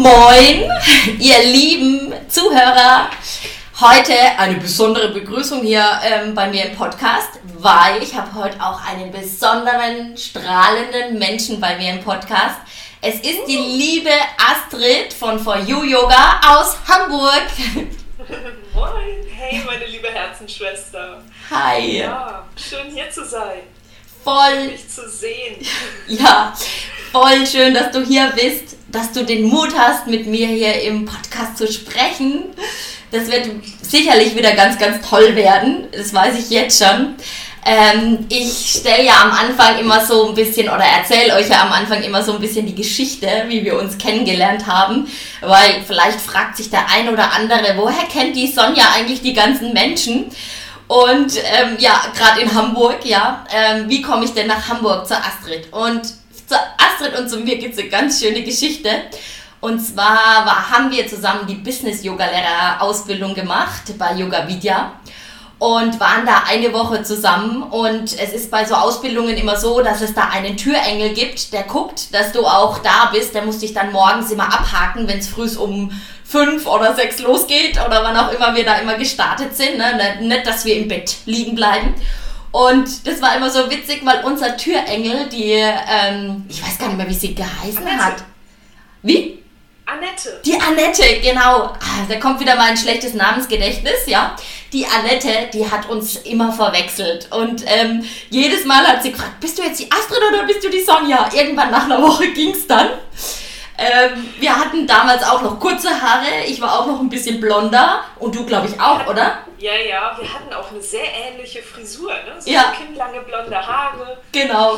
Moin, ihr lieben Zuhörer. Heute eine besondere Begrüßung hier ähm, bei mir im Podcast, weil ich habe heute auch einen besonderen, strahlenden Menschen bei mir im Podcast. Es ist die liebe Astrid von For You Yoga aus Hamburg. Moin, hey meine liebe Herzensschwester. Hi. Ja, schön hier zu sein. Voll. Mich zu sehen. Ja, voll schön, dass du hier bist, dass du den Mut hast, mit mir hier im Podcast zu sprechen. Das wird sicherlich wieder ganz, ganz toll werden. Das weiß ich jetzt schon. Ähm, ich stelle ja am Anfang immer so ein bisschen oder erzähle euch ja am Anfang immer so ein bisschen die Geschichte, wie wir uns kennengelernt haben, weil vielleicht fragt sich der ein oder andere, woher kennt die Sonja eigentlich die ganzen Menschen? Und ähm, ja, gerade in Hamburg, ja, ähm, wie komme ich denn nach Hamburg zur Astrid? Und zur Astrid und zu mir gibt es eine ganz schöne Geschichte. Und zwar war, haben wir zusammen die Business-Yoga-Lehrer-Ausbildung gemacht bei Yoga Vidya und waren da eine Woche zusammen. Und es ist bei so Ausbildungen immer so, dass es da einen Türengel gibt, der guckt, dass du auch da bist. Der muss dich dann morgens immer abhaken, wenn es früh um fünf oder sechs losgeht oder wann auch immer wir da immer gestartet sind. Ne? Nicht, dass wir im Bett liegen bleiben. Und das war immer so witzig, weil unser Türengel, die, ähm, ich weiß gar nicht mehr, wie sie geheißen Annette. hat. Wie? Annette. Die Annette, genau. Ah, Da kommt wieder mein schlechtes Namensgedächtnis, ja. Die Annette, die hat uns immer verwechselt. Und ähm, jedes Mal hat sie gefragt, bist du jetzt die Astrid oder bist du die Sonja? Irgendwann nach einer Woche ging's dann. Ähm, wir hatten damals auch noch kurze Haare. Ich war auch noch ein bisschen blonder. Und du, glaube ich, auch, oder? Ja, ja, wir hatten auch eine sehr ähnliche Frisur, ne? So Ja. kindlange blonde Haare, Genau.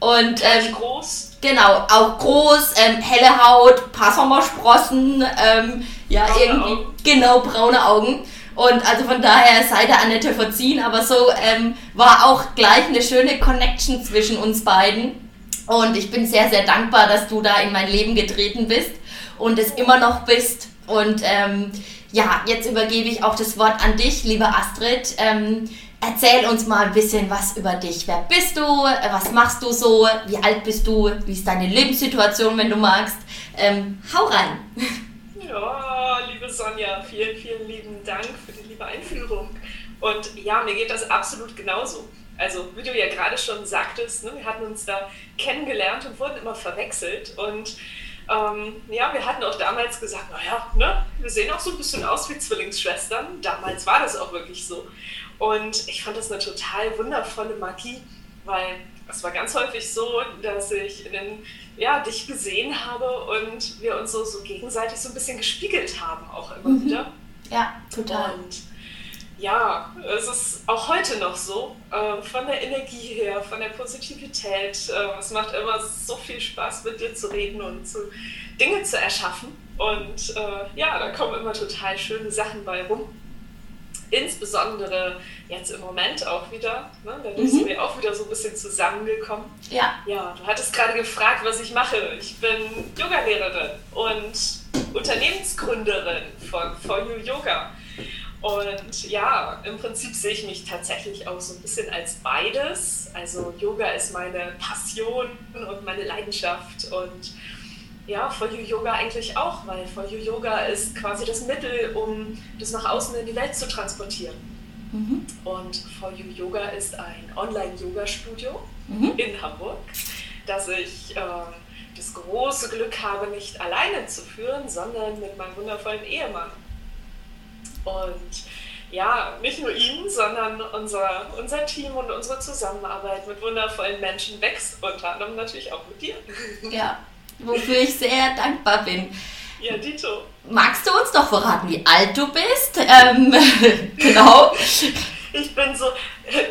Und ähm, ähm, groß. Genau, auch groß, ähm, helle Haut, paar Sommersprossen, ähm, ja, Braune irgendwie, Augen. genau, braune Augen. Und also von daher sei der Annette verziehen, aber so ähm, war auch gleich eine schöne Connection zwischen uns beiden. Und ich bin sehr, sehr dankbar, dass du da in mein Leben getreten bist und es immer noch bist. Und ähm, ja, jetzt übergebe ich auch das Wort an dich, liebe Astrid. Ähm, erzähl uns mal ein bisschen was über dich. Wer bist du? Was machst du so? Wie alt bist du? Wie ist deine Lebenssituation, wenn du magst? Ähm, hau rein. Ja, liebe Sonja, vielen, vielen lieben Dank für die liebe Einführung. Und ja, mir geht das absolut genauso. Also, wie du ja gerade schon sagtest, ne, wir hatten uns da kennengelernt und wurden immer verwechselt. Und ähm, ja, wir hatten auch damals gesagt, naja, ne, wir sehen auch so ein bisschen aus wie Zwillingsschwestern. Damals war das auch wirklich so. Und ich fand das eine total wundervolle Magie, weil es war ganz häufig so, dass ich den, ja, dich gesehen habe und wir uns so, so gegenseitig so ein bisschen gespiegelt haben, auch immer wieder. Ja, total. Und ja, es ist auch heute noch so, äh, von der Energie her, von der Positivität. Äh, es macht immer so viel Spaß, mit dir zu reden und zu, Dinge zu erschaffen. Und äh, ja, da kommen immer total schöne Sachen bei rum. Insbesondere jetzt im Moment auch wieder, ne? da sind wir auch wieder so ein bisschen zusammengekommen. Ja, Ja, du hattest gerade gefragt, was ich mache. Ich bin Yogalehrerin und Unternehmensgründerin von For You Yoga. Und ja, im Prinzip sehe ich mich tatsächlich auch so ein bisschen als beides. Also Yoga ist meine Passion und meine Leidenschaft und ja, For You Yoga eigentlich auch, weil For You Yoga ist quasi das Mittel, um das nach außen in die Welt zu transportieren. Mhm. Und For You Yoga ist ein Online-Yoga-Studio Mhm. in Hamburg, dass ich ähm, das große Glück habe, nicht alleine zu führen, sondern mit meinem wundervollen Ehemann. Und ja, nicht nur ihn, sondern unser, unser Team und unsere Zusammenarbeit mit wundervollen Menschen wächst, unter anderem natürlich auch mit dir. ja. Wofür ich sehr dankbar bin. Ja, Dito. Magst du uns doch verraten, wie alt du bist? Ähm, genau. Ich bin so,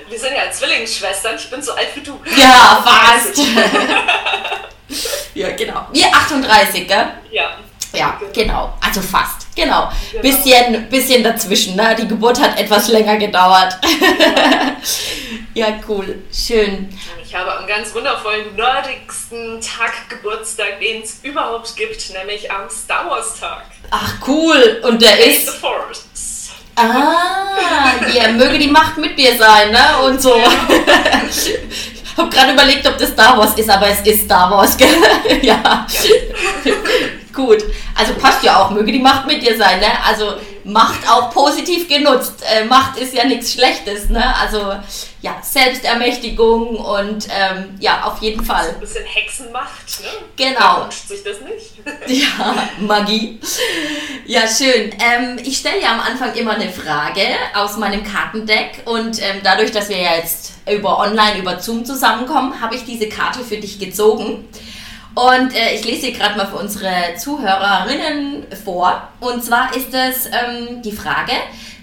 wir sind ja Zwillingsschwestern, ich bin so alt wie du. Ja, fast. ja, genau. Wir 38, gell? Ja. Ja, genau. Also fast. Genau. Genau. Bisschen, bisschen dazwischen. Ne? Die Geburt hat etwas länger gedauert. ja, cool. Schön. Ich habe am ganz wundervollen, nerdigsten Tag Geburtstag, den es überhaupt gibt, nämlich am Star Wars Tag. Ach, cool. Und der the ist. Force. Ah, ja, möge die Macht mit dir sein, ne? Und so. Ich habe gerade überlegt, ob das Star Wars ist, aber es ist Star Wars, gell? ja. Gut. Also passt ja auch, möge die Macht mit dir sein, ne? Also Macht auch positiv genutzt. Äh, Macht ist ja nichts Schlechtes, ne? Also ja, Selbstermächtigung und ähm, ja, auf jeden Fall. Ein bisschen Hexenmacht, ne? Genau. Wer wünscht sich das nicht? ja, Magie. Ja, schön. Ähm, ich stelle ja am Anfang immer eine Frage aus meinem Kartendeck und ähm, dadurch, dass wir ja jetzt über online, über Zoom zusammenkommen, habe ich diese Karte für dich gezogen. Und äh, ich lese sie gerade mal für unsere Zuhörerinnen vor. Und zwar ist es ähm, die Frage,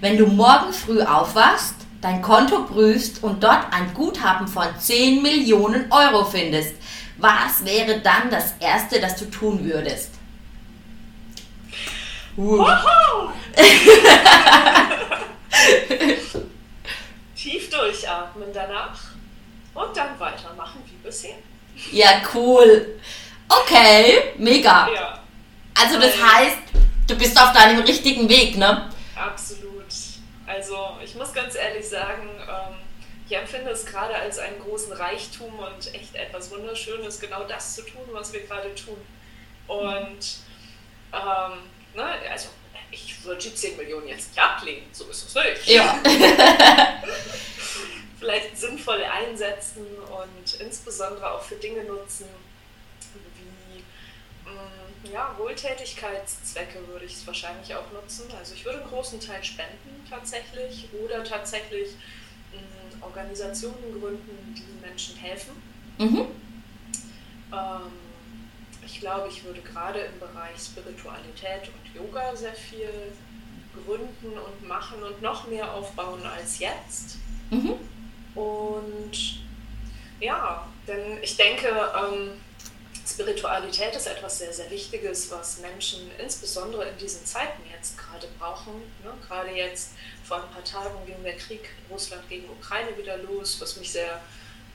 wenn du morgen früh aufwachst, dein Konto prüfst und dort ein Guthaben von 10 Millionen Euro findest, was wäre dann das Erste, das du tun würdest? Uh. Tief durchatmen danach und dann weitermachen wie bisher. Ja, cool. Okay, mega. Ja. Also das heißt, du bist auf deinem richtigen Weg, ne? Absolut. Also ich muss ganz ehrlich sagen, ähm, ich empfinde es gerade als einen großen Reichtum und echt etwas Wunderschönes, genau das zu tun, was wir gerade tun. Und ähm, ne, also ich würde die 10 Millionen jetzt nicht ablehnen, so ist es nicht. Ja. Vielleicht sinnvoll einsetzen und insbesondere auch für Dinge nutzen, wie mh, ja, Wohltätigkeitszwecke würde ich es wahrscheinlich auch nutzen. Also ich würde einen großen Teil spenden tatsächlich oder tatsächlich mh, Organisationen gründen, die Menschen helfen. Mhm. Ähm, ich glaube, ich würde gerade im Bereich Spiritualität und Yoga sehr viel gründen und machen und noch mehr aufbauen als jetzt. Mhm. Und ja, denn ich denke, ähm, Spiritualität ist etwas sehr, sehr Wichtiges, was Menschen insbesondere in diesen Zeiten jetzt gerade brauchen. Ne? Gerade jetzt vor ein paar Tagen ging der Krieg Russland gegen Ukraine wieder los, was mich sehr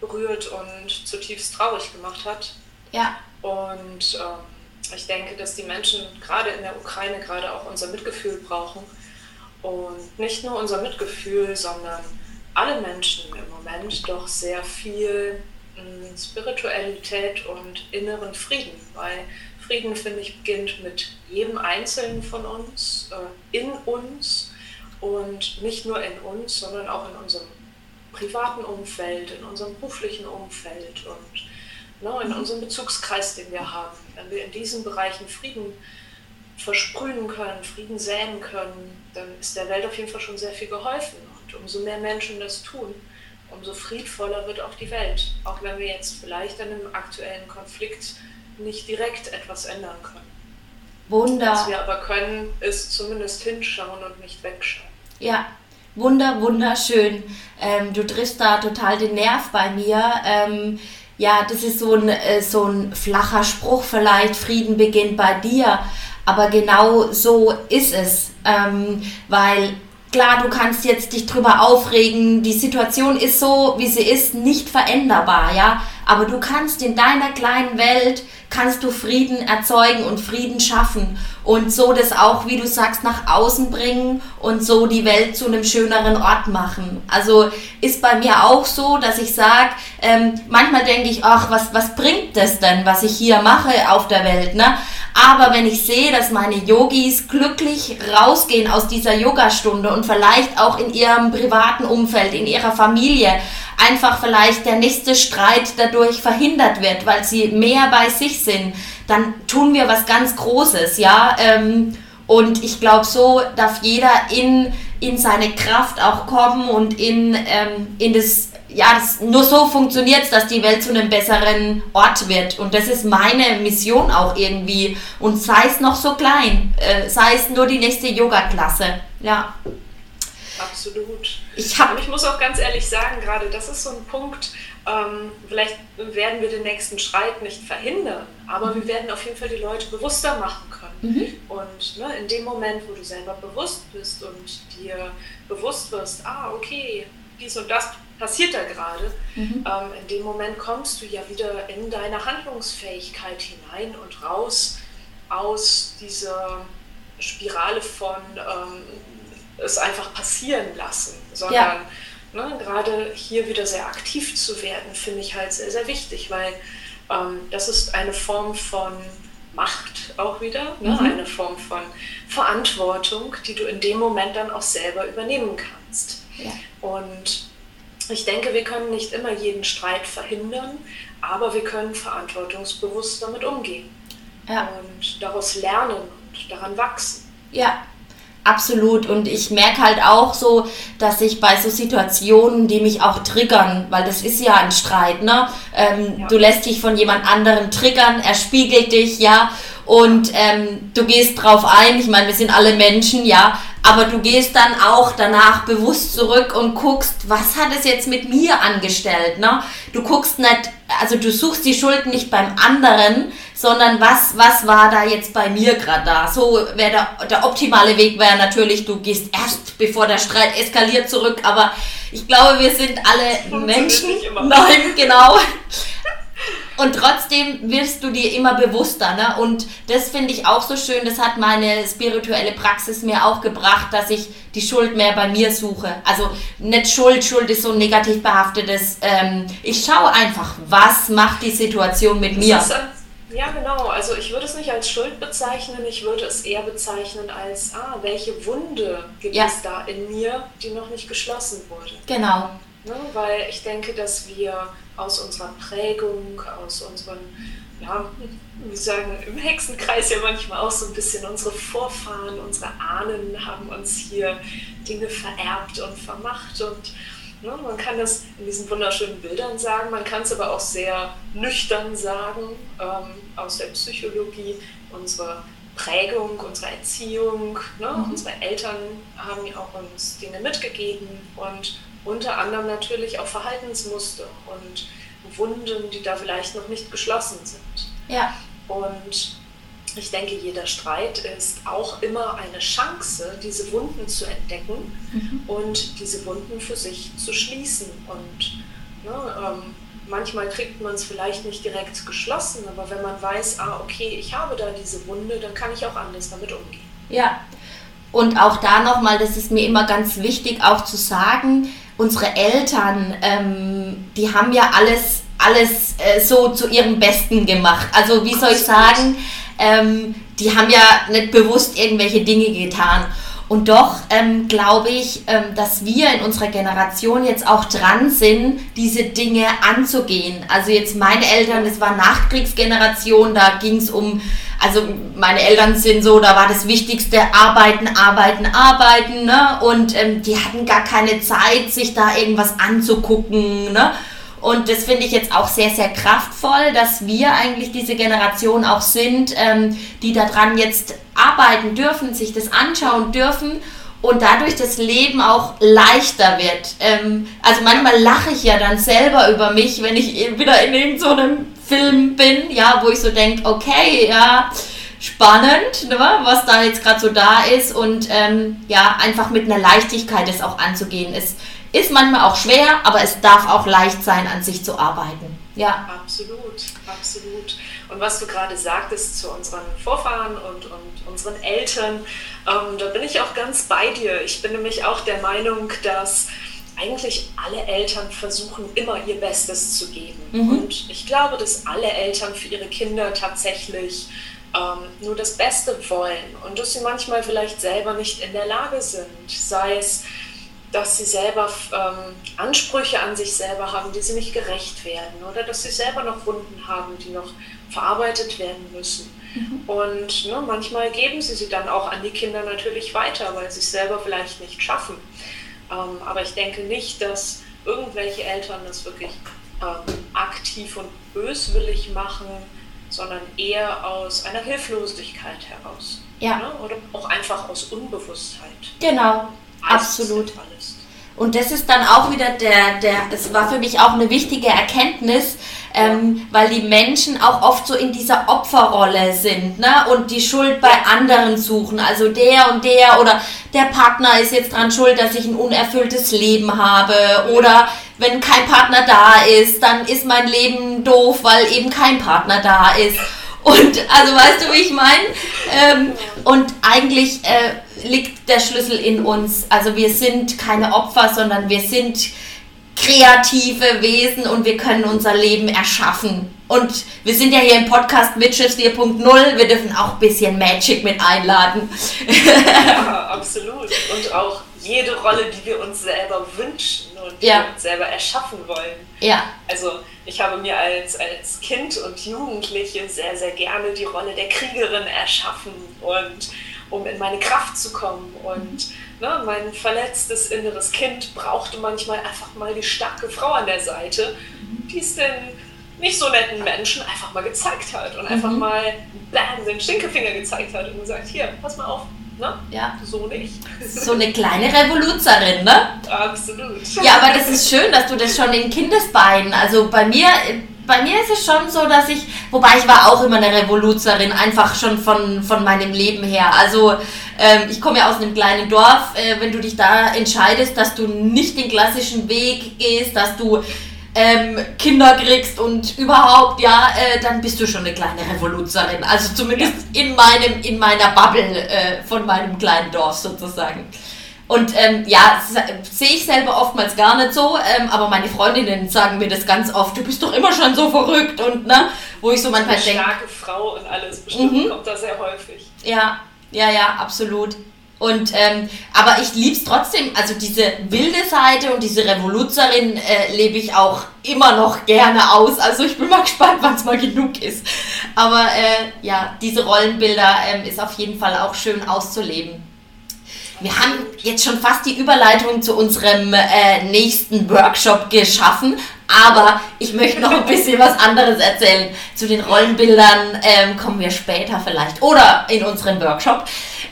berührt und zutiefst traurig gemacht hat. Ja. Und ähm, ich denke, dass die Menschen gerade in der Ukraine gerade auch unser Mitgefühl brauchen. Und nicht nur unser Mitgefühl, sondern alle Menschen im Moment doch sehr viel mh, Spiritualität und inneren Frieden. Weil Frieden, finde ich, beginnt mit jedem Einzelnen von uns, äh, in uns und nicht nur in uns, sondern auch in unserem privaten Umfeld, in unserem beruflichen Umfeld und ne, in unserem Bezugskreis, den wir haben. Wenn wir in diesen Bereichen Frieden versprühen können, Frieden säen können, dann ist der Welt auf jeden Fall schon sehr viel geholfen. Und umso mehr Menschen das tun, umso friedvoller wird auch die Welt. Auch wenn wir jetzt vielleicht an einem aktuellen Konflikt nicht direkt etwas ändern können. Wunder. Was wir aber können, ist zumindest hinschauen und nicht wegschauen. Ja, wunder, wunderschön. Ähm, du triffst da total den Nerv bei mir. Ähm, ja, das ist so ein, äh, so ein flacher Spruch vielleicht, Frieden beginnt bei dir. Aber genau so ist es. Ähm, weil klar, du kannst jetzt dich drüber aufregen, die Situation ist so, wie sie ist, nicht veränderbar, ja. Aber du kannst in deiner kleinen Welt, kannst du Frieden erzeugen und Frieden schaffen und so das auch, wie du sagst, nach außen bringen und so die Welt zu einem schöneren Ort machen. Also ist bei mir auch so, dass ich sage, ähm, manchmal denke ich, ach, was, was bringt das denn, was ich hier mache auf der Welt, ne? Aber wenn ich sehe, dass meine Yogis glücklich rausgehen aus dieser Yogastunde und vielleicht auch in ihrem privaten Umfeld, in ihrer Familie, einfach vielleicht der nächste Streit dadurch verhindert wird, weil sie mehr bei sich sind, dann tun wir was ganz Großes, ja. Ähm, und ich glaube, so darf jeder in, in seine Kraft auch kommen und in, ähm, in das ja, das, nur so funktioniert es, dass die Welt zu einem besseren Ort wird. Und das ist meine Mission auch irgendwie. Und sei es noch so klein, äh, sei es nur die nächste Yoga-Klasse. Ja. Absolut. Ich, hab, Und ich muss auch ganz ehrlich sagen, gerade das ist so ein Punkt, ähm, vielleicht werden wir den nächsten Streit nicht verhindern, aber wir werden auf jeden Fall die Leute bewusster machen können. Mhm. Und ne, in dem Moment, wo du selber bewusst bist und dir bewusst wirst, ah, okay, dies und das passiert da gerade, Mhm. ähm, in dem Moment kommst du ja wieder in deine Handlungsfähigkeit hinein und raus aus dieser Spirale von ähm, es einfach passieren lassen, sondern ne, gerade hier wieder sehr aktiv zu werden, finde ich halt sehr, sehr wichtig, weil ähm, das ist eine Form von Macht auch wieder, ne? mhm. eine Form von Verantwortung, die du in dem Moment dann auch selber übernehmen kannst. Ja. Und ich denke, wir können nicht immer jeden Streit verhindern, aber wir können verantwortungsbewusst damit umgehen ja. und daraus lernen und daran wachsen. Ja, Absolut. Und ich merke halt auch so, dass ich bei so Situationen, die mich auch triggern, weil das ist ja ein Streit, ne? Ähm, ja. Du lässt dich von jemand anderem triggern, er spiegelt dich, ja, und ähm, du gehst drauf ein. Ich meine, wir sind alle Menschen, ja, aber du gehst dann auch danach bewusst zurück und guckst, was hat es jetzt mit mir angestellt, ne? Du guckst nicht, also du suchst die Schuld nicht beim anderen, sondern was, was war da jetzt bei mir gerade da? So wäre der, der optimale Weg wäre natürlich, du gehst erst, bevor der Streit eskaliert, zurück, aber ich glaube, wir sind alle Menschen. Nein, genau. Und trotzdem wirst du dir immer bewusster. Ne? Und das finde ich auch so schön. Das hat meine spirituelle Praxis mir auch gebracht, dass ich die Schuld mehr bei mir suche. Also nicht Schuld, Schuld ist so ein negativ behaftetes. Ähm, ich schaue einfach, was macht die Situation mit mir. Ja, genau. Also ich würde es nicht als Schuld bezeichnen, ich würde es eher bezeichnen als, ah, welche Wunde gibt ja. es da in mir, die noch nicht geschlossen wurde. Genau. Ne? Weil ich denke, dass wir aus unserer Prägung, aus unseren, ja, wie sagen, im Hexenkreis ja manchmal auch so ein bisschen unsere Vorfahren, unsere Ahnen haben uns hier Dinge vererbt und vermacht und ne, man kann das in diesen wunderschönen Bildern sagen, man kann es aber auch sehr nüchtern sagen ähm, aus der Psychologie, unsere Prägung, unsere Erziehung, ne? Mhm. unsere Eltern haben ja auch uns Dinge mitgegeben und unter anderem natürlich auch Verhaltensmuster und Wunden, die da vielleicht noch nicht geschlossen sind. Ja. Und ich denke, jeder Streit ist auch immer eine Chance, diese Wunden zu entdecken mhm. und diese Wunden für sich zu schließen. Und ne, ähm, manchmal kriegt man es vielleicht nicht direkt geschlossen, aber wenn man weiß, ah, okay, ich habe da diese Wunde, dann kann ich auch anders damit umgehen. Ja, und auch da nochmal, das ist mir immer ganz wichtig auch zu sagen, unsere Eltern, ähm, die haben ja alles, alles äh, so zu ihrem Besten gemacht. Also wie soll ich sagen, ähm, die haben ja nicht bewusst irgendwelche Dinge getan. Und doch ähm, glaube ich, ähm, dass wir in unserer Generation jetzt auch dran sind, diese Dinge anzugehen. Also jetzt meine Eltern, das war Nachkriegsgeneration, da ging es um, also meine Eltern sind so, da war das Wichtigste arbeiten, arbeiten, arbeiten. Ne? Und ähm, die hatten gar keine Zeit, sich da irgendwas anzugucken. Ne? Und das finde ich jetzt auch sehr, sehr kraftvoll, dass wir eigentlich diese Generation auch sind, ähm, die daran jetzt arbeiten dürfen, sich das anschauen dürfen und dadurch das Leben auch leichter wird. Ähm, also manchmal lache ich ja dann selber über mich, wenn ich wieder in irgendeinem so Film bin, ja, wo ich so denke, okay, ja, spannend, ne, was da jetzt gerade so da ist und ähm, ja, einfach mit einer Leichtigkeit das auch anzugehen ist ist manchmal auch schwer, aber es darf auch leicht sein, an sich zu arbeiten. Ja. Absolut, absolut. Und was du gerade sagtest zu unseren Vorfahren und, und unseren Eltern, ähm, da bin ich auch ganz bei dir. Ich bin nämlich auch der Meinung, dass eigentlich alle Eltern versuchen, immer ihr Bestes zu geben. Mhm. Und ich glaube, dass alle Eltern für ihre Kinder tatsächlich ähm, nur das Beste wollen und dass sie manchmal vielleicht selber nicht in der Lage sind, sei es dass sie selber ähm, Ansprüche an sich selber haben, die sie nicht gerecht werden oder dass sie selber noch Wunden haben, die noch verarbeitet werden müssen. Mhm. Und ne, manchmal geben sie sie dann auch an die Kinder natürlich weiter, weil sie es selber vielleicht nicht schaffen. Ähm, aber ich denke nicht, dass irgendwelche Eltern das wirklich ähm, aktiv und böswillig machen, sondern eher aus einer Hilflosigkeit heraus. Ja. Ne? Oder auch einfach aus Unbewusstheit. Genau, Absolut. Und das ist dann auch wieder der, der, es war für mich auch eine wichtige Erkenntnis, ähm, weil die Menschen auch oft so in dieser Opferrolle sind ne? und die Schuld bei anderen suchen. Also der und der oder der Partner ist jetzt dran schuld, dass ich ein unerfülltes Leben habe oder wenn kein Partner da ist, dann ist mein Leben doof, weil eben kein Partner da ist. Und also weißt du, wie ich meine? Ähm, und eigentlich äh, liegt der Schlüssel in uns. Also wir sind keine Opfer, sondern wir sind kreative Wesen und wir können unser Leben erschaffen. Und wir sind ja hier im Podcast Witches 4.0. Wir dürfen auch ein bisschen Magic mit einladen. Ja, absolut. Und auch jede Rolle, die wir uns selber wünschen und die ja. wir uns selber erschaffen wollen. Ja. Also ich habe mir als, als Kind und Jugendliche sehr, sehr gerne die Rolle der Kriegerin erschaffen und um in meine Kraft zu kommen. Und ne, mein verletztes inneres Kind brauchte manchmal einfach mal die starke Frau an der Seite, die es den nicht so netten Menschen einfach mal gezeigt hat und einfach mhm. mal bam, den Stinkefinger gezeigt hat und gesagt, hier, pass mal auf, ne? Ja. So nicht. So eine kleine Revoluzerin, ne? Absolut. Ja, aber das ist schön, dass du das schon in Kindesbeinen, also bei mir, bei mir ist es schon so, dass ich, wobei ich war auch immer eine Revoluzerin, einfach schon von, von meinem Leben her. Also ähm, ich komme ja aus einem kleinen Dorf, äh, wenn du dich da entscheidest, dass du nicht den klassischen Weg gehst, dass du ähm, Kinder kriegst und überhaupt, ja, äh, dann bist du schon eine kleine Revoluzerin. Also zumindest in meinem, in meiner Bubble äh, von meinem kleinen Dorf sozusagen. Und ähm, ja, sehe ich selber oftmals gar nicht so, ähm, aber meine Freundinnen sagen mir das ganz oft, du bist doch immer schon so verrückt und ne, wo ich so manchmal denke. Starke Frau und alles, bestimmt mhm. kommt da sehr häufig. Ja, ja, ja, absolut. Und ähm, aber ich liebe es trotzdem, also diese wilde Seite und diese Revoluzerin äh, lebe ich auch immer noch gerne aus. Also ich bin mal gespannt, wann es mal genug ist. Aber äh, ja, diese Rollenbilder ähm, ist auf jeden Fall auch schön auszuleben. Wir haben jetzt schon fast die Überleitung zu unserem äh, nächsten Workshop geschaffen, aber ich möchte noch ein bisschen was anderes erzählen. Zu den Rollenbildern ähm, kommen wir später vielleicht oder in unserem Workshop.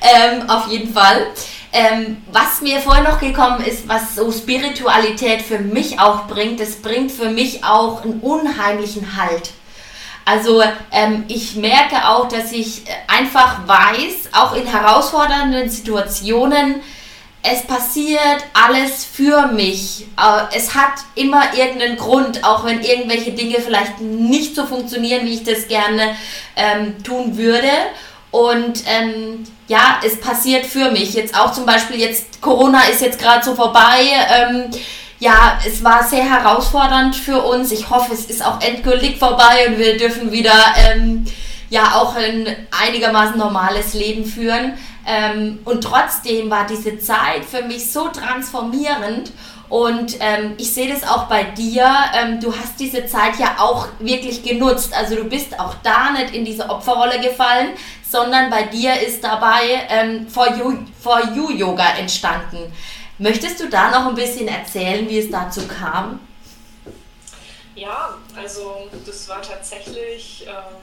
Ähm, auf jeden Fall. Ähm, was mir vorher noch gekommen ist, was so Spiritualität für mich auch bringt, das bringt für mich auch einen unheimlichen Halt. Also ähm, ich merke auch, dass ich einfach weiß, auch in herausfordernden Situationen, es passiert alles für mich. Äh, es hat immer irgendeinen Grund, auch wenn irgendwelche Dinge vielleicht nicht so funktionieren, wie ich das gerne ähm, tun würde. Und ähm, ja, es passiert für mich. Jetzt auch zum Beispiel jetzt, Corona ist jetzt gerade so vorbei. Ähm, ja, es war sehr herausfordernd für uns. Ich hoffe, es ist auch endgültig vorbei und wir dürfen wieder ähm, ja auch ein einigermaßen normales Leben führen. Ähm, und trotzdem war diese Zeit für mich so transformierend. Und ähm, ich sehe das auch bei dir. Ähm, du hast diese Zeit ja auch wirklich genutzt. Also du bist auch da nicht in diese Opferrolle gefallen, sondern bei dir ist dabei ähm, For, you, For You Yoga entstanden. Möchtest du da noch ein bisschen erzählen, wie es dazu kam? Ja, also das war tatsächlich ähm,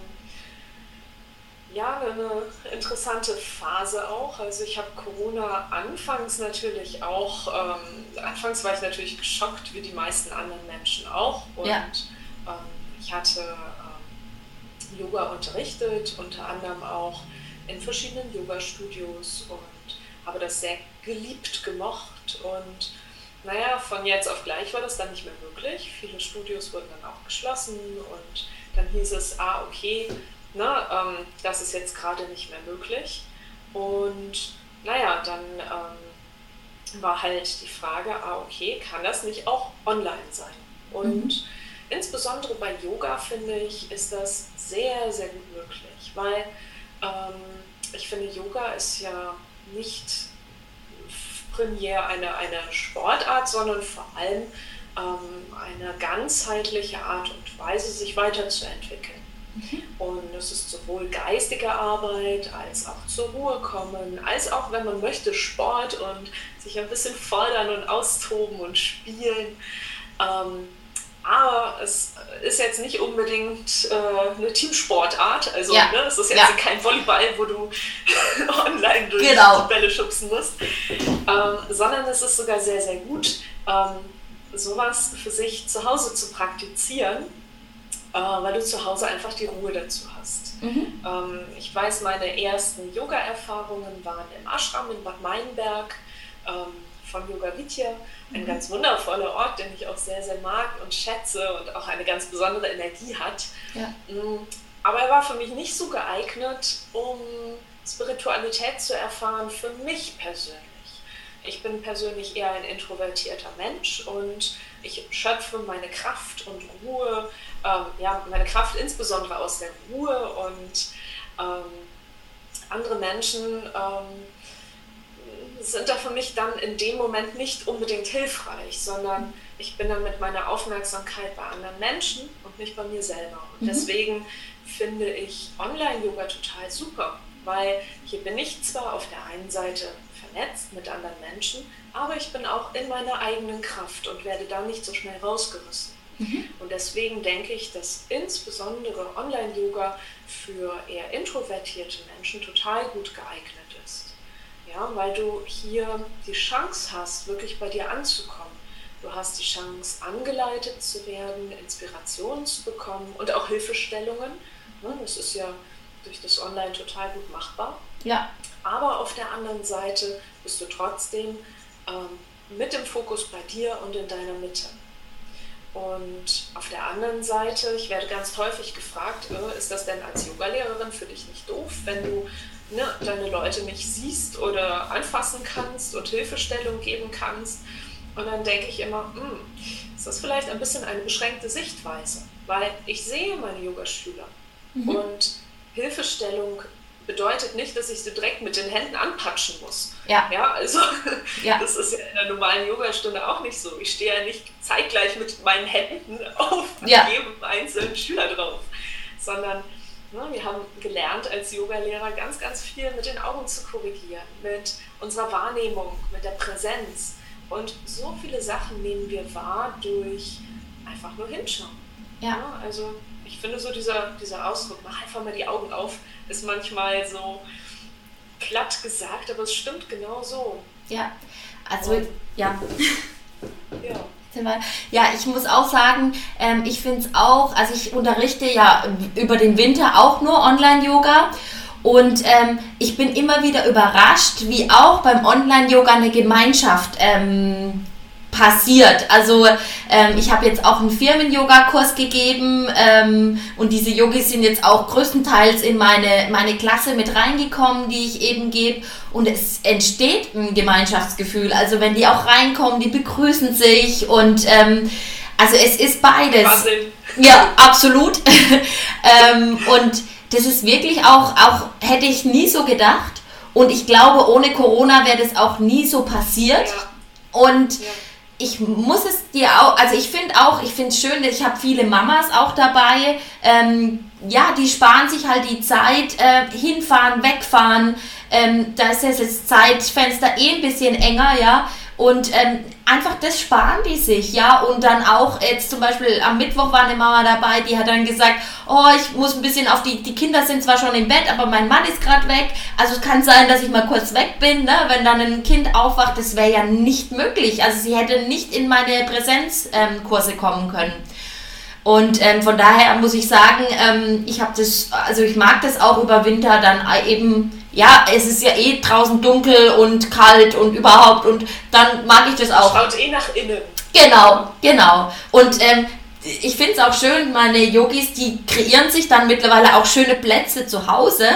ja, eine interessante Phase auch. Also ich habe Corona anfangs natürlich auch, ähm, anfangs war ich natürlich geschockt, wie die meisten anderen Menschen auch. Und ja. ähm, ich hatte ähm, Yoga unterrichtet, unter anderem auch in verschiedenen Yoga-Studios und habe das sehr geliebt, gemocht und naja, von jetzt auf gleich war das dann nicht mehr möglich. Viele Studios wurden dann auch geschlossen und dann hieß es, ah, okay, na, ähm, das ist jetzt gerade nicht mehr möglich. Und naja, dann ähm, war halt die Frage, ah, okay, kann das nicht auch online sein? Und mhm. insbesondere bei Yoga, finde ich, ist das sehr, sehr gut möglich, weil ähm, ich finde, Yoga ist ja nicht primär eine, eine Sportart, sondern vor allem ähm, eine ganzheitliche Art und Weise, sich weiterzuentwickeln. Mhm. Und es ist sowohl geistige Arbeit als auch zur Ruhe kommen, als auch, wenn man möchte, Sport und sich ein bisschen fordern und austoben und spielen. Ähm, aber es ist jetzt nicht unbedingt äh, eine Teamsportart. Also ja. ne, es ist jetzt ja. kein Volleyball, wo du online durch genau. die Bälle schubsen musst. Ähm, sondern es ist sogar sehr, sehr gut, ähm, sowas für sich zu Hause zu praktizieren, äh, weil du zu Hause einfach die Ruhe dazu hast. Mhm. Ähm, ich weiß, meine ersten Yoga-Erfahrungen waren im Ashram in Bad Meinberg ähm, von Yoga Vidya ein ganz wundervoller Ort, den ich auch sehr, sehr mag und schätze und auch eine ganz besondere Energie hat. Ja. Mm, aber er war für mich nicht so geeignet, um Spiritualität zu erfahren, für mich persönlich. Ich bin persönlich eher ein introvertierter Mensch und ich schöpfe meine Kraft und Ruhe ähm, ja, meine Kraft insbesondere aus der Ruhe und ähm, andere Menschen ähm, sind da für mich dann in dem Moment nicht unbedingt hilfreich, sondern ich bin dann mit meiner Aufmerksamkeit bei anderen Menschen und nicht bei mir selber. Und mhm. deswegen finde ich Online-Yoga total super, weil hier bin ich zwar auf der einen Seite vernetzt mit anderen Menschen, aber ich bin auch in meiner eigenen Kraft und werde da nicht so schnell rausgerissen. Mhm. Und deswegen denke ich, dass insbesondere Online-Yoga für eher introvertierte Menschen total gut geeignet ist. Ja, weil du hier die Chance hast, wirklich bei dir anzukommen. Du hast die Chance, angeleitet zu werden, Inspirationen zu bekommen und auch Hilfestellungen. Ne, das ist ja durch das Online total gut machbar. Ja. Aber auf der anderen Seite bist du trotzdem ähm, mit dem Fokus bei dir und in deiner Mitte. Und auf der anderen Seite, ich werde ganz häufig gefragt, äh, ist das denn als Yogalehrerin für dich nicht doof, wenn du ne, deine Leute nicht siehst oder anfassen kannst und Hilfestellung geben kannst? Und dann denke ich immer, hm, ist das vielleicht ein bisschen eine beschränkte Sichtweise, weil ich sehe meine Yogaschüler mhm. und Hilfestellung bedeutet nicht, dass ich sie direkt mit den Händen anpatschen muss. Ja. Ja, also ja. das ist ja in der normalen Yogastunde auch nicht so. Ich stehe ja nicht zeitgleich mit meinen Händen auf ja. jedem einzelnen Schüler drauf, sondern wir haben gelernt als Yogalehrer ganz, ganz viel mit den Augen zu korrigieren, mit unserer Wahrnehmung, mit der Präsenz. Und so viele Sachen nehmen wir wahr durch einfach nur hinschauen. Ja. ja also ich finde so dieser, dieser Ausdruck, mach einfach mal die Augen auf, ist manchmal so platt gesagt, aber es stimmt genau so. Ja, also Und, ja. Ja. Ja, ich muss auch sagen, ähm, ich finde es auch, also ich unterrichte ja über den Winter auch nur Online-Yoga. Und ähm, ich bin immer wieder überrascht, wie auch beim Online-Yoga eine Gemeinschaft ähm, passiert. Also ähm, ich habe jetzt auch einen Firmen-Yoga-Kurs gegeben ähm, und diese Yogis sind jetzt auch größtenteils in meine, meine Klasse mit reingekommen, die ich eben gebe und es entsteht ein Gemeinschaftsgefühl. Also wenn die auch reinkommen, die begrüßen sich und ähm, also es ist beides. Wahnsinn. Ja, absolut. ähm, und das ist wirklich auch, auch hätte ich nie so gedacht. Und ich glaube, ohne Corona wäre das auch nie so passiert. Ja. Und ja ich muss es dir auch, also ich finde auch, ich finde es schön, ich habe viele Mamas auch dabei. Ähm, ja, die sparen sich halt die Zeit, äh, hinfahren, wegfahren. Ähm, da ist das Zeitfenster eh ein bisschen enger, ja. Und ähm, einfach das sparen die sich, ja. Und dann auch jetzt zum Beispiel am Mittwoch war eine Mama dabei, die hat dann gesagt, oh, ich muss ein bisschen auf die, die Kinder sind zwar schon im Bett, aber mein Mann ist gerade weg. Also es kann sein, dass ich mal kurz weg bin, ne? Wenn dann ein Kind aufwacht, das wäre ja nicht möglich. Also sie hätte nicht in meine Präsenzkurse ähm, kommen können. Und ähm, von daher muss ich sagen, ähm, ich habe das, also ich mag das auch über Winter dann eben ja, es ist ja eh draußen dunkel und kalt und überhaupt und dann mag ich das auch. Schaut eh nach innen. Genau, genau. Und ähm, ich finde es auch schön, meine Yogis, die kreieren sich dann mittlerweile auch schöne Plätze zu Hause.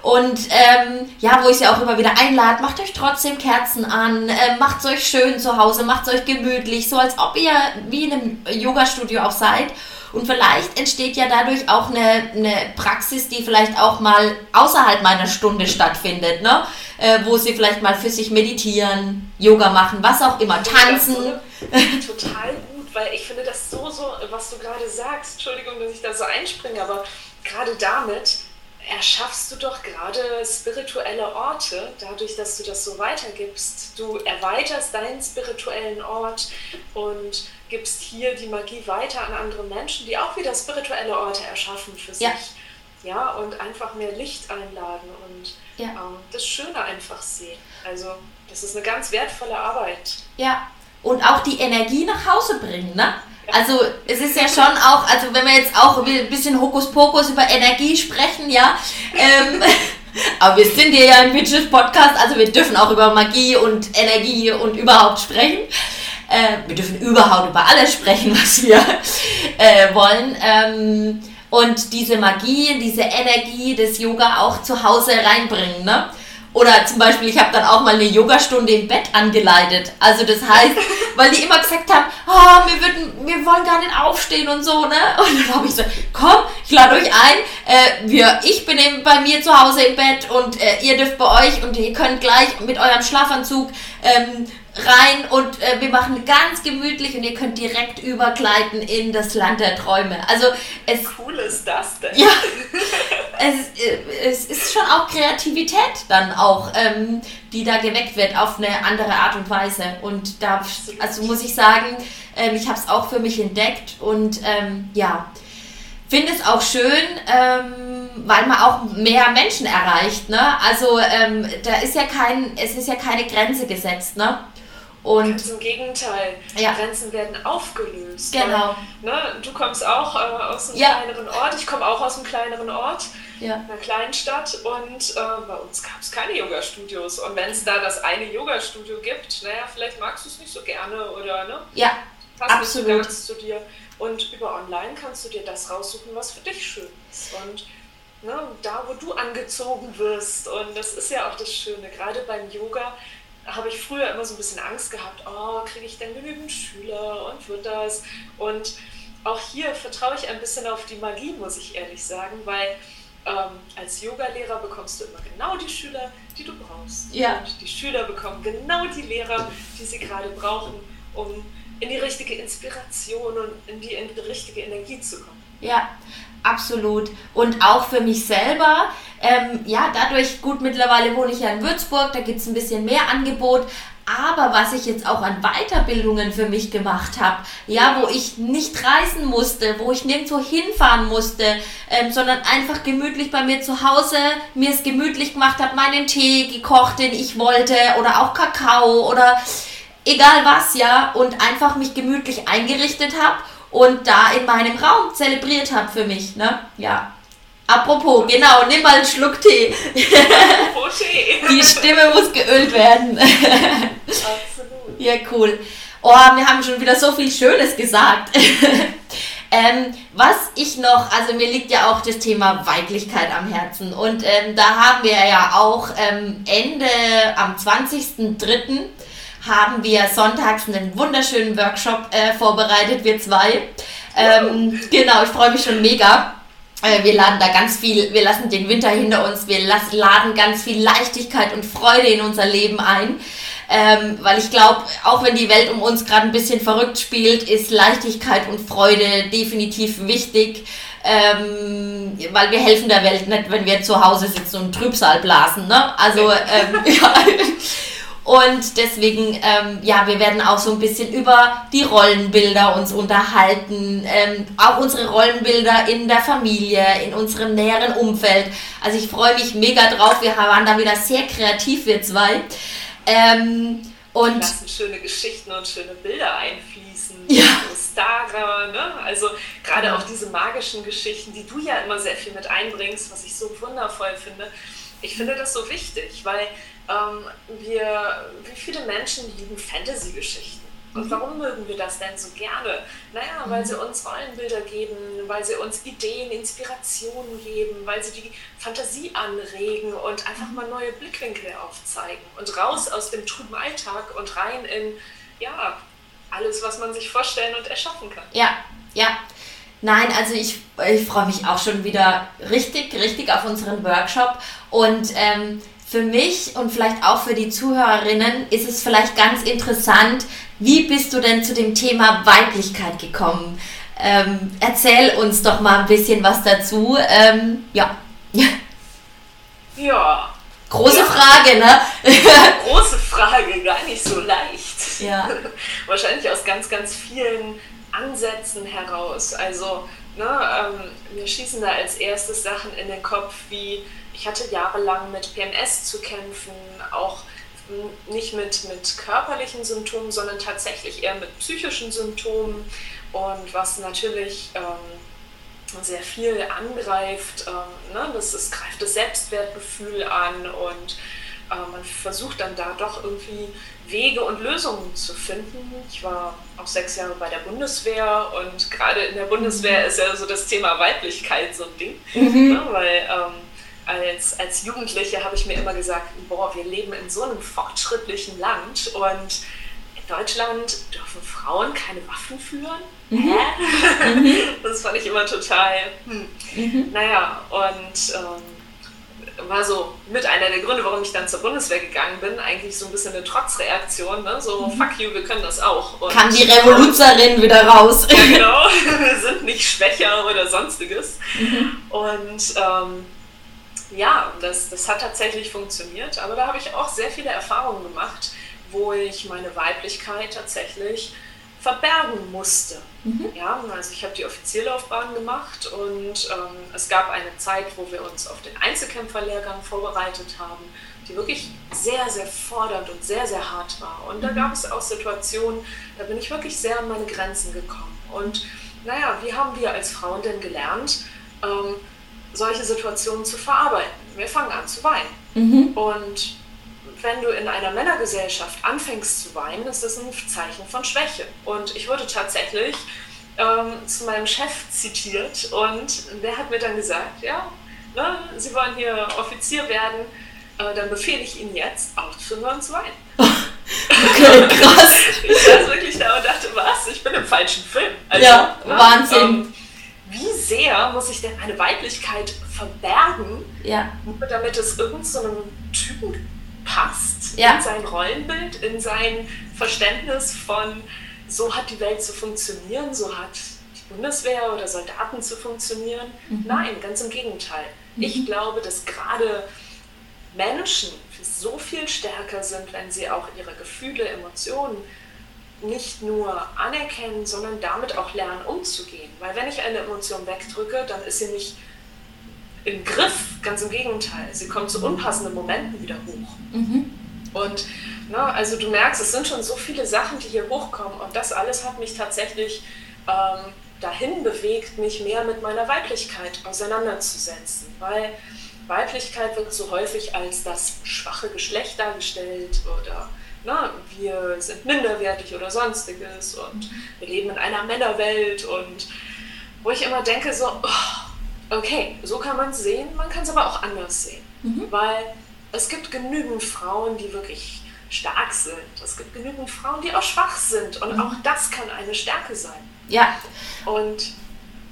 Und ähm, ja, wo ich sie auch immer wieder einlade, macht euch trotzdem Kerzen an, äh, macht es euch schön zu Hause, macht es euch gemütlich, so als ob ihr wie in einem Yoga-Studio auch seid. Und vielleicht entsteht ja dadurch auch eine, eine Praxis, die vielleicht auch mal außerhalb meiner Stunde stattfindet, ne? Äh, wo sie vielleicht mal für sich meditieren, Yoga machen, was auch immer, tanzen. Total gut, weil ich finde das so, so, was du gerade sagst, Entschuldigung, dass ich da so einspringe, aber gerade damit erschaffst du doch gerade spirituelle Orte, dadurch, dass du das so weitergibst. Du erweiterst deinen spirituellen Ort und gibst hier die Magie weiter an andere Menschen, die auch wieder spirituelle Orte erschaffen für sich. Ja, ja und einfach mehr Licht einladen und ja. ähm, das Schöne einfach sehen. Also, das ist eine ganz wertvolle Arbeit. Ja, und auch die Energie nach Hause bringen, ne? Also es ist ja schon auch, also wenn wir jetzt auch ein bisschen Hokuspokus über Energie sprechen, ja, ähm, aber wir sind hier ja ein Witches Podcast, also wir dürfen auch über Magie und Energie und überhaupt sprechen. Äh, wir dürfen überhaupt über alles sprechen, was wir äh, wollen. Ähm, und diese Magie, diese Energie des Yoga auch zu Hause reinbringen. Ne? Oder zum Beispiel, ich habe dann auch mal eine Yogastunde im Bett angeleitet. Also das heißt, weil die immer gesagt haben, oh, wir, würden, wir wollen gar nicht aufstehen und so, ne? Und dann habe ich gesagt, komm, ich lade euch ein. Äh, wir, ich bin eben bei mir zu Hause im Bett und äh, ihr dürft bei euch und ihr könnt gleich mit eurem Schlafanzug ähm, rein und äh, wir machen ganz gemütlich und ihr könnt direkt übergleiten in das Land der Träume. Also es cool ist das denn? Ja, es, äh, es ist schon auch Kreativität dann auch, ähm, die da geweckt wird auf eine andere Art und Weise. Und da, also muss ich sagen, ähm, ich habe es auch für mich entdeckt und ähm, ja, finde es auch schön, ähm, weil man auch mehr Menschen erreicht. Ne? Also ähm, da ist ja kein, es ist ja keine Grenze gesetzt. Ne? Und Ganz im Gegenteil, ja. Grenzen werden aufgelöst. Genau. Weil, ne, du kommst auch äh, aus einem ja. kleineren Ort, ich komme auch aus einem kleineren Ort, ja. einer kleinen Stadt und äh, bei uns gab es keine Yoga-Studios. Und wenn es da das eine Yoga-Studio gibt, naja, vielleicht magst du es nicht so gerne oder ne? Ja, Passt absolut. Nicht so zu dir. Und über online kannst du dir das raussuchen, was für dich schön ist. Und ne, da, wo du angezogen wirst. Und das ist ja auch das Schöne, gerade beim Yoga habe ich früher immer so ein bisschen Angst gehabt, oh, kriege ich denn genügend Schüler und wird das? Und auch hier vertraue ich ein bisschen auf die Magie, muss ich ehrlich sagen, weil ähm, als Yogalehrer bekommst du immer genau die Schüler, die du brauchst. Ja. Und die Schüler bekommen genau die Lehrer, die sie gerade brauchen, um in die richtige Inspiration und in die, in die richtige Energie zu kommen. Ja, absolut. Und auch für mich selber, ähm, ja, dadurch, gut, mittlerweile wohne ich ja in Würzburg, da gibt es ein bisschen mehr Angebot. Aber was ich jetzt auch an Weiterbildungen für mich gemacht habe, ja, wo ich nicht reisen musste, wo ich nirgendwo hinfahren musste, ähm, sondern einfach gemütlich bei mir zu Hause mir es gemütlich gemacht habe, meinen Tee gekocht, den ich wollte, oder auch Kakao oder egal was, ja, und einfach mich gemütlich eingerichtet habe und da in meinem Raum zelebriert habe für mich, ne? Ja. Apropos, genau, nimm mal einen Schluck Tee. Apropos Tee. Die Stimme muss geölt werden. Absolut. Ja, cool. Oh, wir haben schon wieder so viel Schönes gesagt. ähm, was ich noch, also mir liegt ja auch das Thema Weiblichkeit am Herzen. Und ähm, da haben wir ja auch ähm, Ende am 20.03 haben wir sonntags einen wunderschönen Workshop äh, vorbereitet, wir zwei. Ähm, genau, ich freue mich schon mega. Äh, wir laden da ganz viel, wir lassen den Winter hinter uns, wir las, laden ganz viel Leichtigkeit und Freude in unser Leben ein. Ähm, weil ich glaube, auch wenn die Welt um uns gerade ein bisschen verrückt spielt, ist Leichtigkeit und Freude definitiv wichtig. Ähm, weil wir helfen der Welt nicht, wenn wir zu Hause sitzen und Trübsal blasen. Ne? Also ähm, ja. Und deswegen, ähm, ja, wir werden auch so ein bisschen über die Rollenbilder uns unterhalten, ähm, auch unsere Rollenbilder in der Familie, in unserem näheren Umfeld. Also ich freue mich mega drauf. Wir waren da wieder sehr kreativ, wir zwei. Ähm, und lassen schöne Geschichten und schöne Bilder einfließen. Ja. Stara, ne? Also gerade auch diese magischen Geschichten, die du ja immer sehr viel mit einbringst, was ich so wundervoll finde. Ich finde das so wichtig, weil ähm, wir, wie viele Menschen lieben Fantasy-Geschichten? Und mhm. warum mögen wir das denn so gerne? Naja, weil sie uns Rollenbilder geben, weil sie uns Ideen, Inspirationen geben, weil sie die Fantasie anregen und einfach mal neue Blickwinkel aufzeigen. Und raus aus dem trüben Alltag und rein in, ja, alles, was man sich vorstellen und erschaffen kann. Ja, ja. Nein, also ich, ich freue mich auch schon wieder richtig, richtig auf unseren Workshop. Und ähm, für mich und vielleicht auch für die Zuhörerinnen ist es vielleicht ganz interessant, wie bist du denn zu dem Thema Weiblichkeit gekommen? Ähm, erzähl uns doch mal ein bisschen was dazu. Ähm, ja. Ja. Große ja. Frage, ne? Große Frage, gar nicht so leicht. Ja. Wahrscheinlich aus ganz, ganz vielen Ansätzen heraus. Also, ne, ähm, wir schießen da als erstes Sachen in den Kopf wie ich hatte jahrelang mit PMS zu kämpfen, auch nicht mit, mit körperlichen Symptomen, sondern tatsächlich eher mit psychischen Symptomen und was natürlich ähm, sehr viel angreift. Ähm, ne? das, das greift das Selbstwertgefühl an und man versucht dann da doch irgendwie Wege und Lösungen zu finden. Ich war auch sechs Jahre bei der Bundeswehr und gerade in der Bundeswehr ist ja so das Thema Weiblichkeit so ein Ding, mhm. ne? weil ähm, als, als Jugendliche habe ich mir immer gesagt, boah, wir leben in so einem fortschrittlichen Land und in Deutschland dürfen Frauen keine Waffen führen. Mhm. Hä? Mhm. Das fand ich immer total, hm. mhm. naja, und ähm, war so mit einer der Gründe, warum ich dann zur Bundeswehr gegangen bin, eigentlich so ein bisschen eine Trotzreaktion, ne? so mhm. fuck you, wir können das auch. Und Kann die Revoluzerin wieder raus. Ja genau, wir sind nicht schwächer oder sonstiges. Mhm. Und ähm, ja, das, das hat tatsächlich funktioniert, aber da habe ich auch sehr viele Erfahrungen gemacht, wo ich meine Weiblichkeit tatsächlich verbergen musste. Mhm. Ja, also ich habe die Offizierlaufbahn gemacht und ähm, es gab eine Zeit, wo wir uns auf den Einzelkämpferlehrgang vorbereitet haben, die wirklich sehr, sehr fordernd und sehr, sehr hart war. Und da mhm. gab es auch Situationen, da bin ich wirklich sehr an meine Grenzen gekommen. Und naja, wie haben wir als Frauen denn gelernt, ähm, solche Situationen zu verarbeiten? Wir fangen an zu weinen. Mhm. Und wenn du in einer Männergesellschaft anfängst zu weinen, ist das ein Zeichen von Schwäche. Und ich wurde tatsächlich ähm, zu meinem Chef zitiert und der hat mir dann gesagt, ja, ne, Sie wollen hier Offizier werden, äh, dann befehle ich Ihnen jetzt aufzuhören zu weinen. Okay, krass. ich saß wirklich da und dachte, was? Ich bin im falschen Film. Also, ja, ne, Wahnsinn. Ähm, wie sehr muss ich denn meine Weiblichkeit verbergen, ja. damit es irgendeinem so Typen passt ja. in sein Rollenbild, in sein Verständnis von, so hat die Welt zu funktionieren, so hat die Bundeswehr oder Soldaten zu funktionieren. Mhm. Nein, ganz im Gegenteil. Mhm. Ich glaube, dass gerade Menschen so viel stärker sind, wenn sie auch ihre Gefühle, Emotionen nicht nur anerkennen, sondern damit auch lernen umzugehen. Weil wenn ich eine Emotion wegdrücke, dann ist sie nicht im Griff, ganz im Gegenteil. Sie kommt zu unpassenden Momenten wieder hoch. Mhm. Und ne, also du merkst, es sind schon so viele Sachen, die hier hochkommen und das alles hat mich tatsächlich ähm, dahin bewegt, mich mehr mit meiner Weiblichkeit auseinanderzusetzen, weil Weiblichkeit wird so häufig als das schwache Geschlecht dargestellt oder na, wir sind minderwertig oder sonstiges und wir leben in einer Männerwelt und wo ich immer denke so, oh, Okay, so kann man es sehen, man kann es aber auch anders sehen. Mhm. Weil es gibt genügend Frauen, die wirklich stark sind. Es gibt genügend Frauen, die auch schwach sind. Und mhm. auch das kann eine Stärke sein. Ja. Und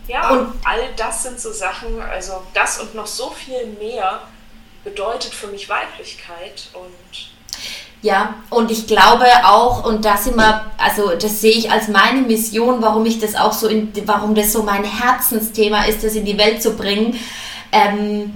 ja, und all das sind so Sachen, also das und noch so viel mehr bedeutet für mich Weiblichkeit und ja, und ich glaube auch, und das immer, also das sehe ich als meine Mission, warum ich das auch so, in, warum das so mein Herzensthema ist, das in die Welt zu bringen. Ähm,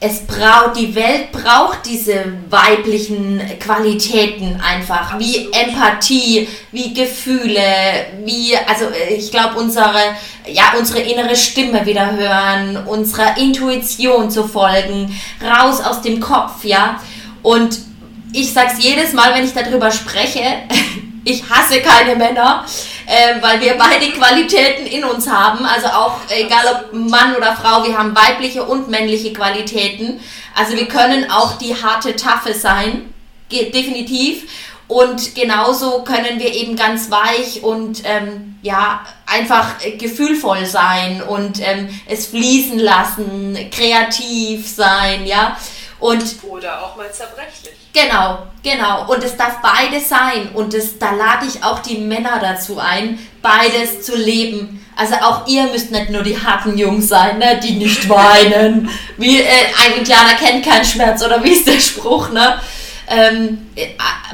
es braucht, die Welt braucht diese weiblichen Qualitäten einfach, wie Empathie, wie Gefühle, wie, also ich glaube, unsere, ja, unsere innere Stimme wieder hören, unserer Intuition zu folgen, raus aus dem Kopf, ja. Und ich sag's jedes Mal, wenn ich darüber spreche, ich hasse keine Männer, äh, weil wir beide Qualitäten in uns haben. Also auch, egal ob Mann oder Frau, wir haben weibliche und männliche Qualitäten. Also wir können auch die harte Taffe sein, definitiv. Und genauso können wir eben ganz weich und ähm, ja, einfach gefühlvoll sein und ähm, es fließen lassen, kreativ sein, ja. Und, Oder auch mal zerbrechlich. Genau, genau. Und es darf beides sein. Und das, da lade ich auch die Männer dazu ein, beides zu leben. Also auch ihr müsst nicht nur die harten Jungs sein, ne, die nicht weinen. Wie äh, ein Indianer kennt keinen Schmerz, oder wie ist der Spruch, ne? Ähm, äh,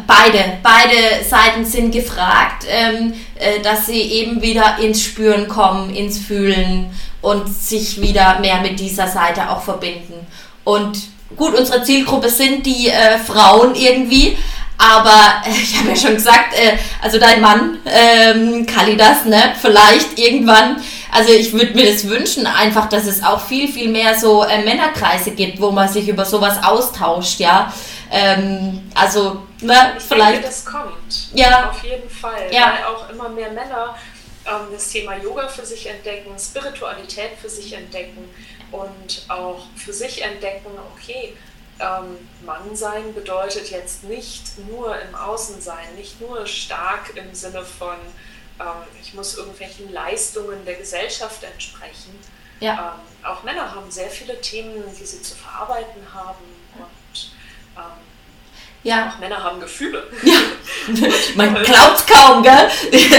beide, beide Seiten sind gefragt, ähm, äh, dass sie eben wieder ins Spüren kommen, ins Fühlen und sich wieder mehr mit dieser Seite auch verbinden. Und gut, unsere Zielgruppe sind die äh, Frauen irgendwie, aber äh, ich habe ja schon gesagt, äh, also dein Mann, ähm, Kalidas, ne, vielleicht irgendwann, also ich würde mir das wünschen, einfach, dass es auch viel, viel mehr so äh, Männerkreise gibt, wo man sich über sowas austauscht, ja. Ähm, also, ne, ich vielleicht. Denke, das kommt. Ja. Auf jeden Fall. Ja. Weil auch immer mehr Männer ähm, das Thema Yoga für sich entdecken, Spiritualität für sich entdecken und auch für sich entdecken, okay, ähm, Mann sein bedeutet jetzt nicht nur im Außen sein, nicht nur stark im Sinne von, ähm, ich muss irgendwelchen Leistungen der Gesellschaft entsprechen, Ja. Ähm, auch Männer haben sehr viele Themen, die sie zu verarbeiten haben und ähm, ja. Auch Männer haben Gefühle. Ja. Man glaubt kaum, gell?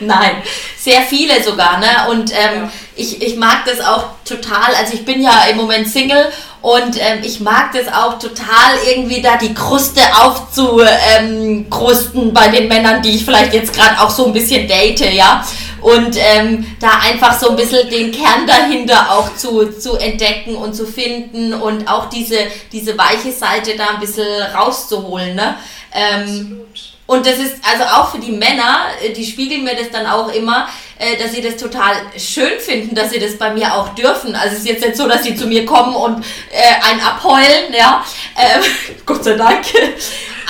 Nein, sehr viele sogar, ne? Und ähm, ja. Ich, ich mag das auch total. Also ich bin ja im Moment Single und ähm, ich mag das auch total, irgendwie da die Kruste aufzukrusten bei den Männern, die ich vielleicht jetzt gerade auch so ein bisschen date, ja und ähm, da einfach so ein bisschen den Kern dahinter auch zu, zu entdecken und zu finden und auch diese, diese weiche Seite da ein bisschen rauszuholen. Ne? Ähm, und das ist also auch für die Männer, äh, die spiegeln mir das dann auch immer, äh, dass sie das total schön finden, dass sie das bei mir auch dürfen. Also es ist jetzt nicht so, dass sie zu mir kommen und äh, ein abheulen, ja. Ähm, Gott sei Dank.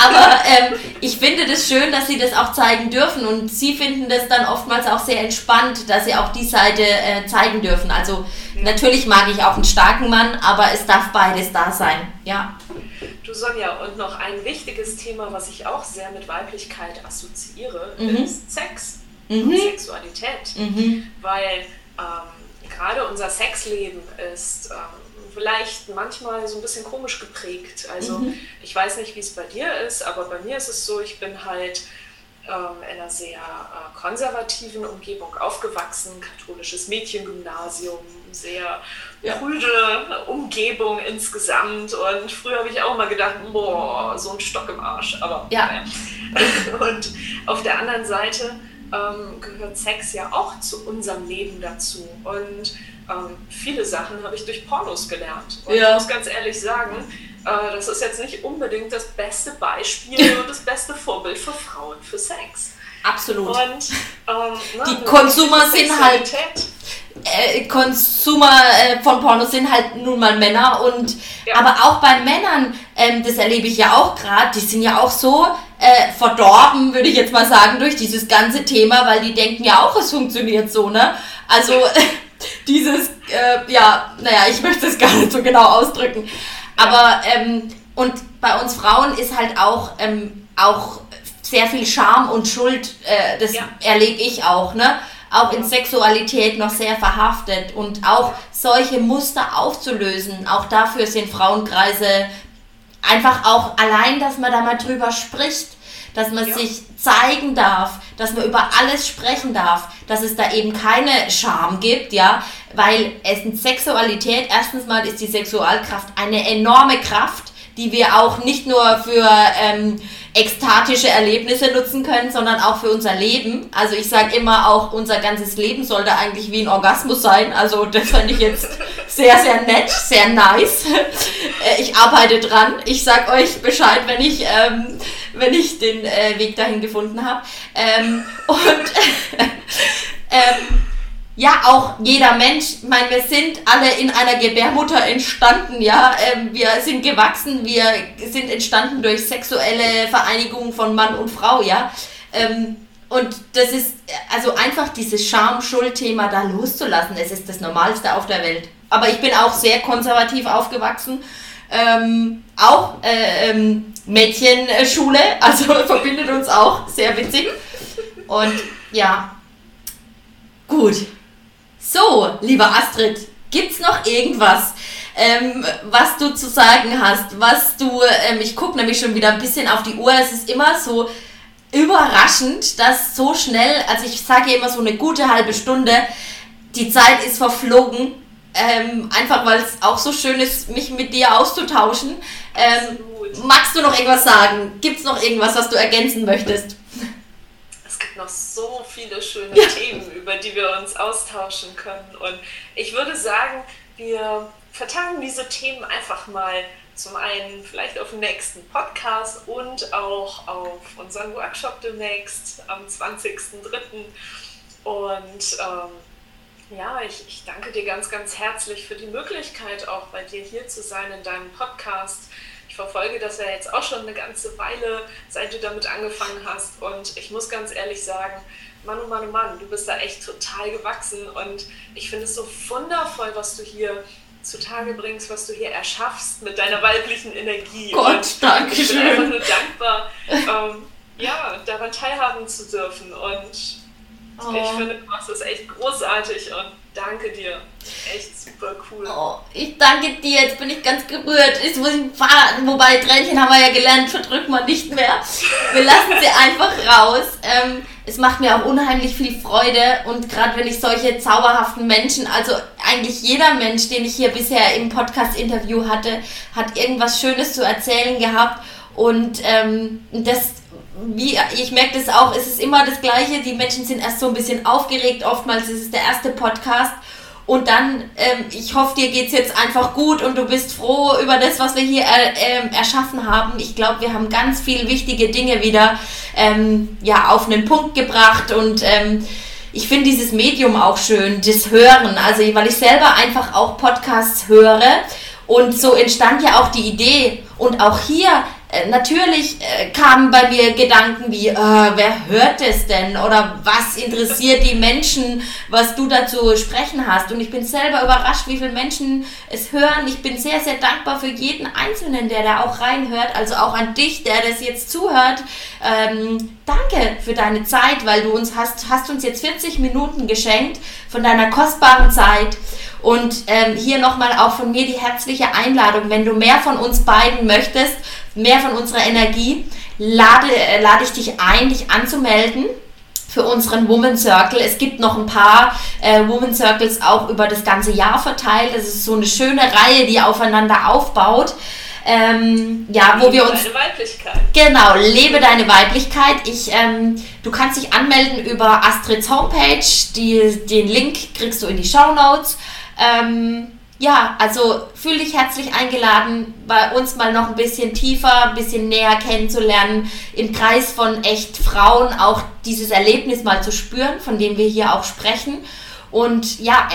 Aber ähm, ich finde das schön, dass sie das auch zeigen dürfen und sie finden das dann oftmals auch sehr entspannt, dass sie auch die Seite äh, zeigen dürfen. Also natürlich mag ich auch einen starken Mann, aber es darf beides da sein, ja. Du Sonja, und noch ein wichtiges Thema, was ich auch sehr mit Weiblichkeit assoziiere, mhm. ist Sex mhm. und Sexualität. Mhm. Weil ähm, gerade unser Sexleben ist ähm, vielleicht manchmal so ein bisschen komisch geprägt. Also mhm. ich weiß nicht, wie es bei dir ist, aber bei mir ist es so, ich bin halt in einer sehr äh, konservativen Umgebung aufgewachsen, katholisches Mädchengymnasium, sehr ja. prüde Umgebung insgesamt. Und früher habe ich auch mal gedacht, boah, so ein Stock im Arsch. Aber ja. Und auf der anderen Seite ähm, gehört Sex ja auch zu unserem Leben dazu. Und ähm, viele Sachen habe ich durch Pornos gelernt. Und ja. ich muss ganz ehrlich sagen, äh, das ist jetzt nicht unbedingt das beste Beispiel und das beste Vorbild für Frauen für Sex. Absolut. Und ähm, ne, die Konsumer sind halt. Äh, Konsumer äh, von Pornos sind halt nun mal Männer und ja. aber auch bei Männern, ähm, das erlebe ich ja auch gerade, die sind ja auch so äh, verdorben, würde ich jetzt mal sagen, durch dieses ganze Thema, weil die denken ja auch, es funktioniert so, ne? Also dieses, äh, ja, naja, ich möchte es gar nicht so genau ausdrücken. Aber, ähm, und bei uns Frauen ist halt auch, ähm, auch sehr viel Scham und Schuld, äh, das ja. erlebe ich auch, ne? Auch in Sexualität noch sehr verhaftet und auch solche Muster aufzulösen. Auch dafür sind Frauenkreise einfach auch allein, dass man da mal drüber spricht dass man ja. sich zeigen darf, dass man über alles sprechen darf, dass es da eben keine Scham gibt, ja, weil es Sexualität, erstens mal ist die Sexualkraft eine enorme Kraft, die wir auch nicht nur für ähm, ekstatische Erlebnisse nutzen können, sondern auch für unser Leben. Also ich sage immer auch, unser ganzes Leben sollte eigentlich wie ein Orgasmus sein. Also das fand ich jetzt sehr, sehr nett, sehr nice. Äh, ich arbeite dran. Ich sag euch Bescheid, wenn ich, ähm, wenn ich den äh, Weg dahin gefunden habe. Ähm, und ähm, ja, auch jeder Mensch, ich meine, wir sind alle in einer Gebärmutter entstanden, ja, ähm, wir sind gewachsen, wir sind entstanden durch sexuelle Vereinigung von Mann und Frau, ja. Ähm, und das ist, also einfach dieses Scham-Schuld-Thema da loszulassen, es ist das Normalste auf der Welt. Aber ich bin auch sehr konservativ aufgewachsen, ähm, auch äh, ähm, Mädchenschule, also verbindet uns auch, sehr witzig. Und ja, gut. So, lieber Astrid, gibt's noch irgendwas, ähm, was du zu sagen hast, was du, ähm, ich gucke nämlich schon wieder ein bisschen auf die Uhr, es ist immer so überraschend, dass so schnell, also ich sage immer so eine gute halbe Stunde, die Zeit ist verflogen, ähm, einfach weil es auch so schön ist, mich mit dir auszutauschen. Ähm, magst du noch irgendwas sagen? Gibt es noch irgendwas, was du ergänzen möchtest? Gibt noch so viele schöne ja. Themen, über die wir uns austauschen können. Und ich würde sagen, wir vertagen diese Themen einfach mal zum einen vielleicht auf den nächsten Podcast und auch auf unseren Workshop demnächst am 20.03. Und ähm, ja, ich, ich danke dir ganz, ganz herzlich für die Möglichkeit, auch bei dir hier zu sein in deinem Podcast ich verfolge das ja jetzt auch schon eine ganze Weile, seit du damit angefangen hast. Und ich muss ganz ehrlich sagen, Mann, oh Mann, oh Mann, du bist da echt total gewachsen. Und ich finde es so wundervoll, was du hier zutage bringst, was du hier erschaffst mit deiner weiblichen Energie. Gott, danke schön. Ich bin einfach nur dankbar, ähm, ja, daran teilhaben zu dürfen. Und Oh. Ich finde, du machst das echt großartig und danke dir. Echt super cool. Oh, ich danke dir, jetzt bin ich ganz gerührt. Jetzt muss ich fahren. Wobei, Tränchen haben wir ja gelernt, verdrückt man nicht mehr. Wir lassen sie einfach raus. Ähm, es macht mir auch unheimlich viel Freude und gerade wenn ich solche zauberhaften Menschen, also eigentlich jeder Mensch, den ich hier bisher im Podcast-Interview hatte, hat irgendwas Schönes zu erzählen gehabt und ähm, das wie ich merke das auch, es ist immer das Gleiche. Die Menschen sind erst so ein bisschen aufgeregt. Oftmals ist es der erste Podcast und dann, ähm, ich hoffe, dir geht es jetzt einfach gut und du bist froh über das, was wir hier äh, äh, erschaffen haben. Ich glaube, wir haben ganz viele wichtige Dinge wieder ähm, ja, auf einen Punkt gebracht und ähm, ich finde dieses Medium auch schön, das Hören. Also, weil ich selber einfach auch Podcasts höre und so entstand ja auch die Idee. Und auch hier äh, natürlich äh, kamen bei mir Gedanken wie, äh, wer hört es denn? Oder was interessiert die Menschen, was du dazu sprechen hast? Und ich bin selber überrascht, wie viele Menschen es hören. Ich bin sehr, sehr dankbar für jeden Einzelnen, der da auch reinhört. Also auch an dich, der das jetzt zuhört. Ähm, danke für deine Zeit, weil du uns hast, hast uns jetzt 40 Minuten geschenkt von deiner kostbaren Zeit. Und ähm, hier nochmal auch von mir die herzliche Einladung, wenn du mehr von uns beiden möchtest, mehr von unserer Energie, lade, äh, lade ich dich ein, dich anzumelden für unseren Woman Circle. Es gibt noch ein paar äh, Woman Circles auch über das ganze Jahr verteilt. Das ist so eine schöne Reihe, die aufeinander aufbaut. Ähm, ja, lebe wo wir uns. Deine Weiblichkeit. Genau, lebe deine Weiblichkeit. Ich, ähm, du kannst dich anmelden über Astrids Homepage. Die, den Link kriegst du in die Show Notes. Ähm, ja, also fühl dich herzlich eingeladen, bei uns mal noch ein bisschen tiefer, ein bisschen näher kennenzulernen, im Kreis von echt Frauen auch dieses Erlebnis mal zu spüren, von dem wir hier auch sprechen. Und ja,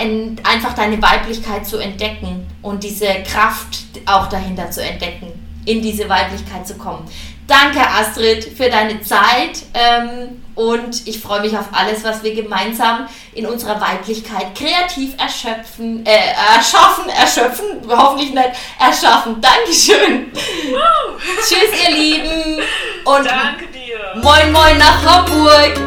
einfach deine Weiblichkeit zu entdecken und diese Kraft auch dahinter zu entdecken, in diese Weiblichkeit zu kommen. Danke, Astrid, für deine Zeit. Ähm, und ich freue mich auf alles, was wir gemeinsam in unserer Weiblichkeit kreativ erschöpfen, äh, erschaffen, erschöpfen, hoffentlich nicht erschaffen. Dankeschön. Tschüss, ihr Lieben. Und Danke dir. Moin, moin nach Hamburg.